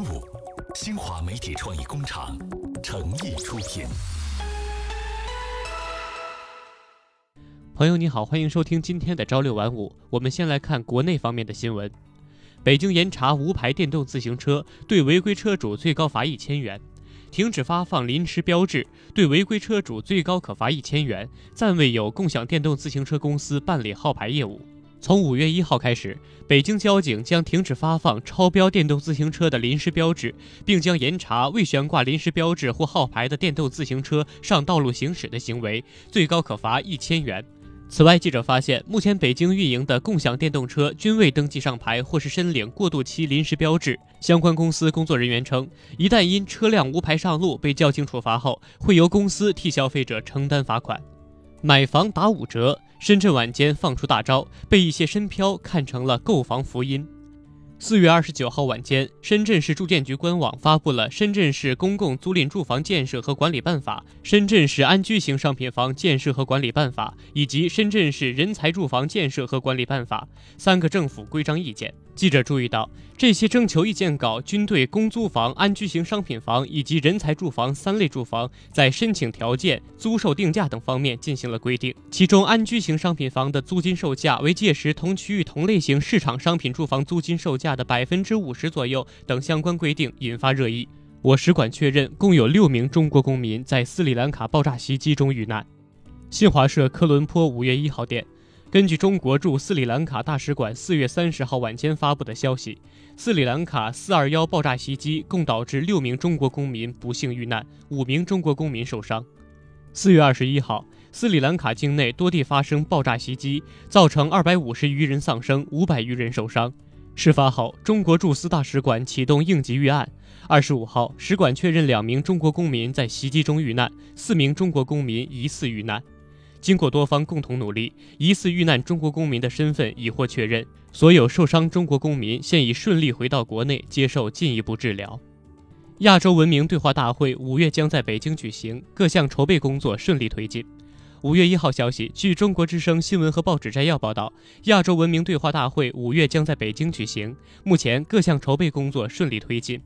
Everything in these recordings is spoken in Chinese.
五，新华媒体创意工厂诚意出品。朋友你好，欢迎收听今天的朝六晚五。我们先来看国内方面的新闻。北京严查无牌电动自行车，对违规车主最高罚一千元；停止发放临时标志，对违规车主最高可罚一千元。暂未有共享电动自行车公司办理号牌业务。从五月一号开始，北京交警将停止发放超标电动自行车的临时标志，并将严查未悬挂临时标志或号牌的电动自行车上道路行驶的行为，最高可罚一千元。此外，记者发现，目前北京运营的共享电动车均未登记上牌或是申领过渡期临时标志。相关公司工作人员称，一旦因车辆无牌上路被交警处罚后，会由公司替消费者承担罚款。买房打五折。深圳晚间放出大招，被一些深漂看成了购房福音。四月二十九号晚间，深圳市住建局官网发布了《深圳市公共租赁住房建设和管理办法》《深圳市安居型商品房建设和管理办法》以及《深圳市人才住房建设和管理办法》三个政府规章意见。记者注意到，这些征求意见稿均对公租房、安居型商品房以及人才住房三类住房在申请条件、租售定价等方面进行了规定。其中，安居型商品房的租金售价为届时同区域同类型市场商品住房租金售价的百分之五十左右等相关规定引发热议。我使馆确认，共有六名中国公民在斯里兰卡爆炸袭击中遇难。新华社科伦坡五月一号电。根据中国驻斯里兰卡大使馆四月三十号晚间发布的消息，斯里兰卡四二幺爆炸袭击共导致六名中国公民不幸遇难，五名中国公民受伤。四月二十一号，斯里兰卡境内多地发生爆炸袭击，造成二百五十余人丧生，五百余人受伤。事发后，中国驻斯大使馆启动应急预案。二十五号，使馆确认两名中国公民在袭击中遇难，四名中国公民疑似遇难。经过多方共同努力，疑似遇难中国公民的身份已获确认。所有受伤中国公民现已顺利回到国内接受进一步治疗。亚洲文明对话大会五月将在北京举行，各项筹备工作顺利推进。五月一号消息，据中国之声新闻和报纸摘要报道，亚洲文明对话大会五月将在北京举行，目前各项筹备工作顺利推进。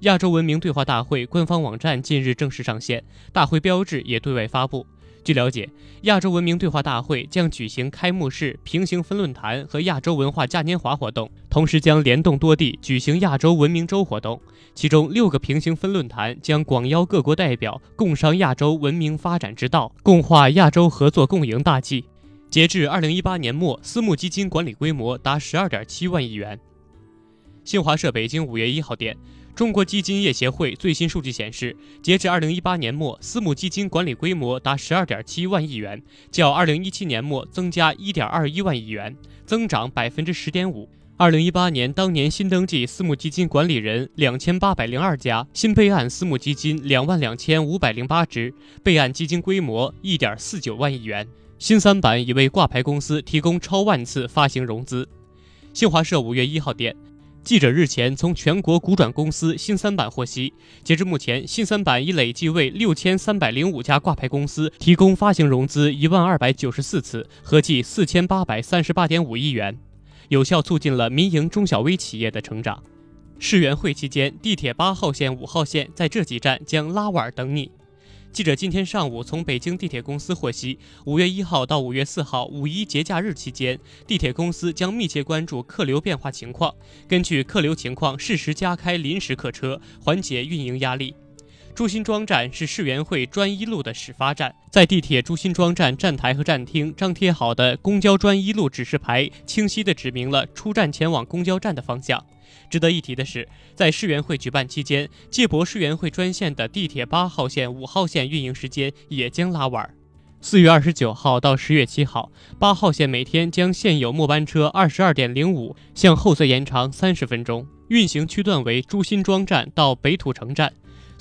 亚洲文明对话大会官方网站近日正式上线，大会标志也对外发布。据了解，亚洲文明对话大会将举行开幕式、平行分论坛和亚洲文化嘉年华活动，同时将联动多地举行亚洲文明周活动。其中六个平行分论坛将广邀各国代表共商亚洲文明发展之道，共话亚洲合作共赢大计。截至二零一八年末，私募基金管理规模达十二点七万亿元。新华社北京五月一号电。中国基金业协会最新数据显示，截至二零一八年末，私募基金管理规模达十二点七万亿元，较二零一七年末增加一点二一万亿元，增长百分之十点五。二零一八年当年新登记私募基金管理人两千八百零二家，新备案私募基金两万两千五百零八只，备案基金规模一点四九万亿元。新三板已为挂牌公司提供超万次发行融资。新华社五月一号电。记者日前从全国股转公司新三板获悉，截至目前，新三板已累计为六千三百零五家挂牌公司提供发行融资一万二百九十四次，合计四千八百三十八点五亿元，有效促进了民营中小微企业的成长。世园会期间，地铁八号线、五号线在这几站将拉碗等你。记者今天上午从北京地铁公司获悉，五月一号到五月四号五一节假日期间，地铁公司将密切关注客流变化情况，根据客流情况适时加开临时客车，缓解运营压力。朱辛庄站是世园会专一路的始发站，在地铁朱辛庄站站台和站厅张贴好的公交专一路指示牌，清晰地指明了出站前往公交站的方向。值得一提的是，在世园会举办期间，界博世园会专线的地铁八号线、五号线运营时间也将拉晚。四月二十九号到十月七号，八号线每天将现有末班车二十二点零五向后再延长三十分钟，运行区段为朱辛庄站到北土城站。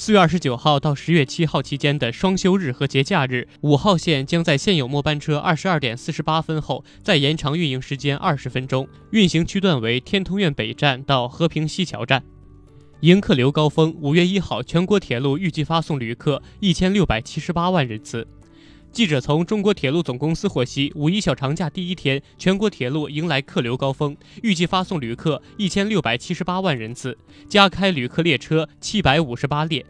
四月二十九号到十月七号期间的双休日和节假日，五号线将在现有末班车二十二点四十八分后再延长运营时间二十分钟，运行区段为天通苑北站到和平西桥站。迎客流高峰，五月一号全国铁路预计发送旅客一千六百七十八万人次。记者从中国铁路总公司获悉，五一小长假第一天，全国铁路迎来客流高峰，预计发送旅客一千六百七十八万人次，加开旅客列车七百五十八列。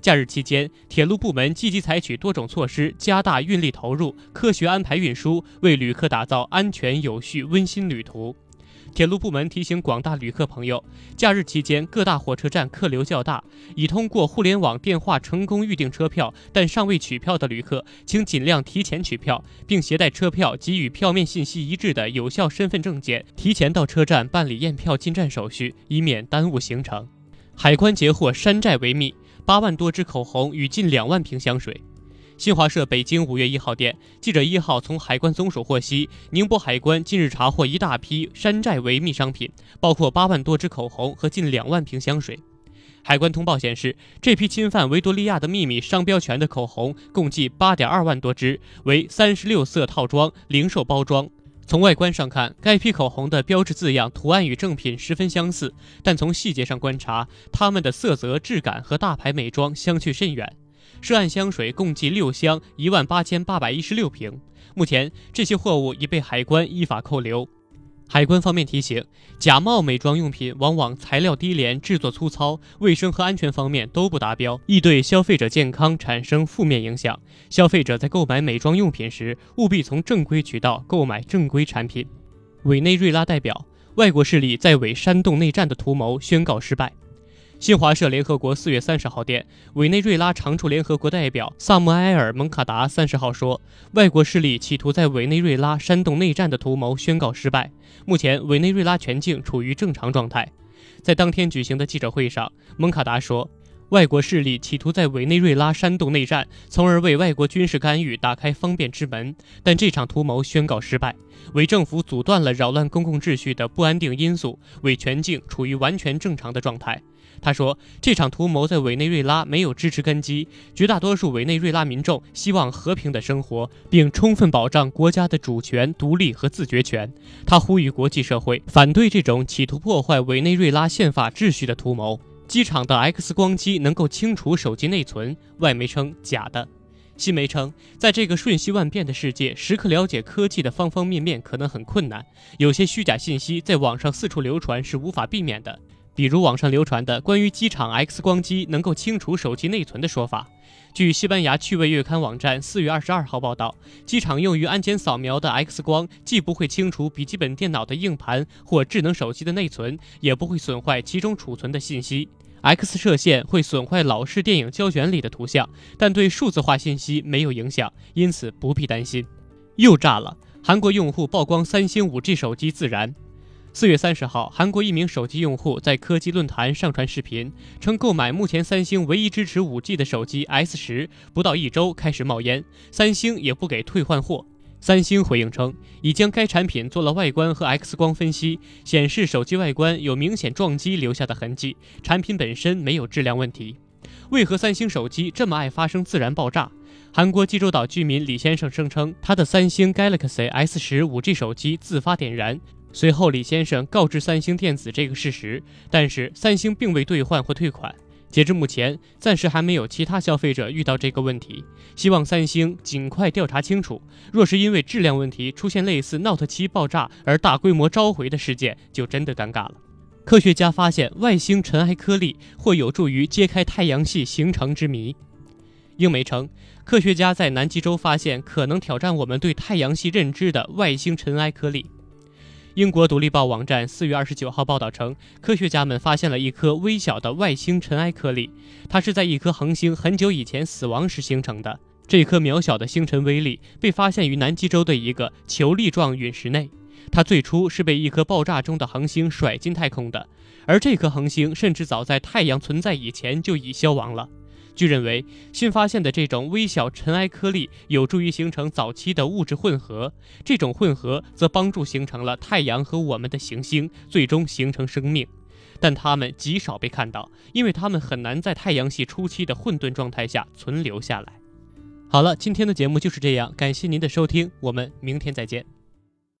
假日期间，铁路部门积极采取多种措施，加大运力投入，科学安排运输，为旅客打造安全、有序、温馨旅途。铁路部门提醒广大旅客朋友，假日期间各大火车站客流较大，已通过互联网电话成功预订车票但尚未取票的旅客，请尽量提前取票，并携带车票及与票面信息一致的有效身份证件，提前到车站办理验票进站手续，以免耽误行程。海关截获山寨维密，八万多支口红与近两万瓶香水。新华社北京五月一号电，记者一号从海关总署获悉，宁波海关近日查获一大批山寨维密商品，包括八万多支口红和近两万瓶香水。海关通报显示，这批侵犯维多利亚的秘密商标权的口红共计八点二万多支，为三十六色套装零售包装。从外观上看，该批口红的标志字样图案与正品十分相似，但从细节上观察，它们的色泽、质感和大牌美妆相去甚远。涉案香水共计六箱，一万八千八百一十六瓶。目前，这些货物已被海关依法扣留。海关方面提醒，假冒美妆用品往往材料低廉、制作粗糙，卫生和安全方面都不达标，易对消费者健康产生负面影响。消费者在购买美妆用品时，务必从正规渠道购买正规产品。委内瑞拉代表，外国势力在伪煽动内战的图谋宣告失败。新华社联合国四月三十号电，委内瑞拉常驻联合国代表萨默埃尔·蒙卡达三十号说，外国势力企图在委内瑞拉煽动内战的图谋宣告失败。目前，委内瑞拉全境处于正常状态。在当天举行的记者会上，蒙卡达说，外国势力企图在委内瑞拉煽动内战，从而为外国军事干预打开方便之门，但这场图谋宣告失败。委政府阻断了扰乱公共秩序的不安定因素，伪全境处于完全正常的状态。他说：“这场图谋在委内瑞拉没有支持根基，绝大多数委内瑞拉民众希望和平的生活，并充分保障国家的主权、独立和自决权。”他呼吁国际社会反对这种企图破坏委内瑞拉宪法秩序的图谋。机场的 X 光机能够清除手机内存，外媒称假的。新媒称，在这个瞬息万变的世界，时刻了解科技的方方面面可能很困难，有些虚假信息在网上四处流传是无法避免的。比如网上流传的关于机场 X 光机能够清除手机内存的说法。据西班牙趣味月刊网站四月二十二号报道，机场用于安检扫描的 X 光既不会清除笔记本电脑的硬盘或智能手机的内存，也不会损坏其中储存的信息。X 射线会损坏老式电影胶卷里的图像，但对数字化信息没有影响，因此不必担心。又炸了！韩国用户曝光三星 5G 手机自燃。四月三十号，韩国一名手机用户在科技论坛上传视频，称购买目前三星唯一支持 5G 的手机 S 十，不到一周开始冒烟，三星也不给退换货。三星回应称，已将该产品做了外观和 X 光分析，显示手机外观有明显撞击留下的痕迹，产品本身没有质量问题。为何三星手机这么爱发生自燃爆炸？韩国济州岛居民李先生声称，他的三星 Galaxy S 十 5G 手机自发点燃。随后，李先生告知三星电子这个事实，但是三星并未兑换或退款。截至目前，暂时还没有其他消费者遇到这个问题。希望三星尽快调查清楚。若是因为质量问题出现类似 Note 7爆炸而大规模召回的事件，就真的尴尬了。科学家发现外星尘埃颗粒或有助于揭开太阳系形成之谜。英媒称，科学家在南极洲发现可能挑战我们对太阳系认知的外星尘埃颗粒。英国独立报网站四月二十九号报道称，科学家们发现了一颗微小的外星尘埃颗粒，它是在一颗恒星很久以前死亡时形成的。这颗渺小的星辰微粒被发现于南极洲的一个球粒状陨石内，它最初是被一颗爆炸中的恒星甩进太空的，而这颗恒星甚至早在太阳存在以前就已消亡了。据认为，新发现的这种微小尘埃颗粒有助于形成早期的物质混合，这种混合则帮助形成了太阳和我们的行星，最终形成生命。但它们极少被看到，因为它们很难在太阳系初期的混沌状态下存留下来。好了，今天的节目就是这样，感谢您的收听，我们明天再见。